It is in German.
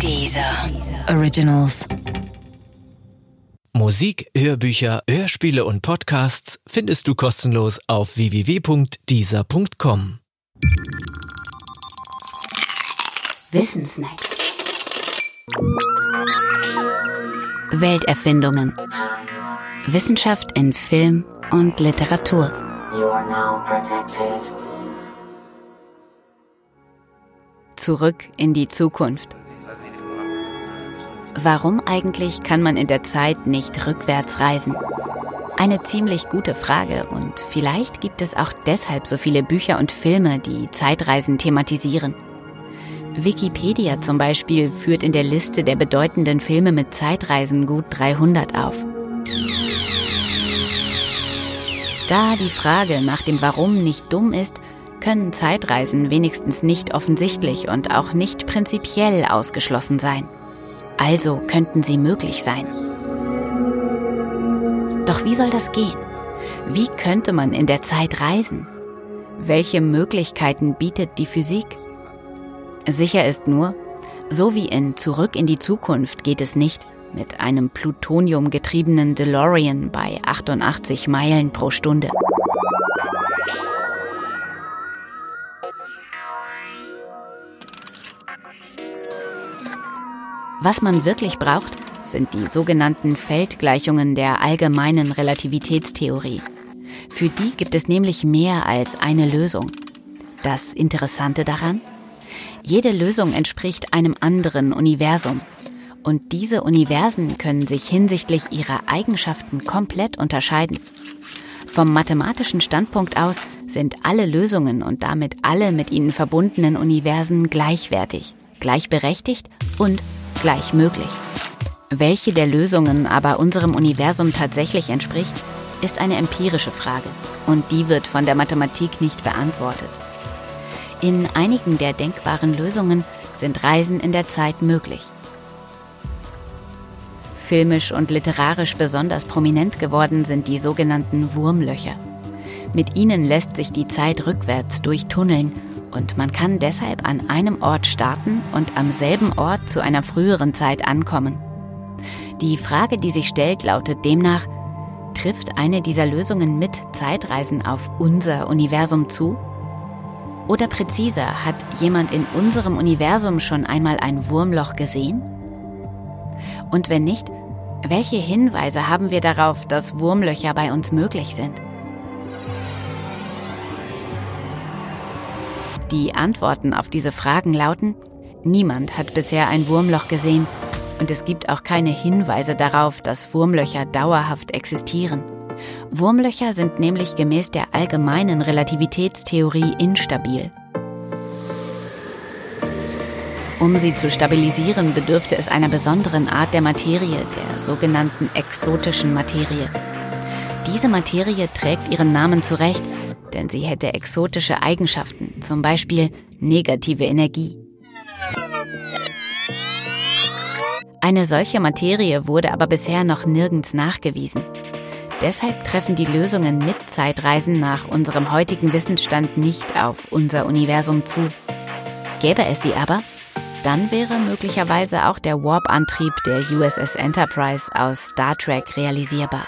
Dieser Originals. Musik, Hörbücher, Hörspiele und Podcasts findest du kostenlos auf www.dieser.com. Wissensnacks. Welterfindungen. Wissenschaft in Film und Literatur. You are now protected. Zurück in die Zukunft. Warum eigentlich kann man in der Zeit nicht rückwärts reisen? Eine ziemlich gute Frage und vielleicht gibt es auch deshalb so viele Bücher und Filme, die Zeitreisen thematisieren. Wikipedia zum Beispiel führt in der Liste der bedeutenden Filme mit Zeitreisen gut 300 auf. Da die Frage nach dem Warum nicht dumm ist, können Zeitreisen wenigstens nicht offensichtlich und auch nicht prinzipiell ausgeschlossen sein. Also könnten sie möglich sein. Doch wie soll das gehen? Wie könnte man in der Zeit reisen? Welche Möglichkeiten bietet die Physik? Sicher ist nur, so wie in Zurück in die Zukunft geht es nicht mit einem plutoniumgetriebenen DeLorean bei 88 Meilen pro Stunde. Was man wirklich braucht, sind die sogenannten Feldgleichungen der allgemeinen Relativitätstheorie. Für die gibt es nämlich mehr als eine Lösung. Das Interessante daran? Jede Lösung entspricht einem anderen Universum. Und diese Universen können sich hinsichtlich ihrer Eigenschaften komplett unterscheiden. Vom mathematischen Standpunkt aus sind alle Lösungen und damit alle mit ihnen verbundenen Universen gleichwertig, gleichberechtigt und gleich möglich. Welche der Lösungen aber unserem Universum tatsächlich entspricht, ist eine empirische Frage und die wird von der Mathematik nicht beantwortet. In einigen der denkbaren Lösungen sind Reisen in der Zeit möglich. Filmisch und literarisch besonders prominent geworden sind die sogenannten Wurmlöcher. Mit ihnen lässt sich die Zeit rückwärts durchtunneln und man kann deshalb an einem Ort starten und am selben Ort zu einer früheren Zeit ankommen. Die Frage, die sich stellt, lautet demnach, trifft eine dieser Lösungen mit Zeitreisen auf unser Universum zu? Oder präziser, hat jemand in unserem Universum schon einmal ein Wurmloch gesehen? Und wenn nicht, welche Hinweise haben wir darauf, dass Wurmlöcher bei uns möglich sind? Die Antworten auf diese Fragen lauten, niemand hat bisher ein Wurmloch gesehen und es gibt auch keine Hinweise darauf, dass Wurmlöcher dauerhaft existieren. Wurmlöcher sind nämlich gemäß der allgemeinen Relativitätstheorie instabil. Um sie zu stabilisieren, bedürfte es einer besonderen Art der Materie, der sogenannten exotischen Materie. Diese Materie trägt ihren Namen zurecht, denn sie hätte exotische Eigenschaften, zum Beispiel negative Energie. Eine solche Materie wurde aber bisher noch nirgends nachgewiesen. Deshalb treffen die Lösungen mit Zeitreisen nach unserem heutigen Wissensstand nicht auf unser Universum zu. Gäbe es sie aber, dann wäre möglicherweise auch der Warp-Antrieb der USS Enterprise aus Star Trek realisierbar.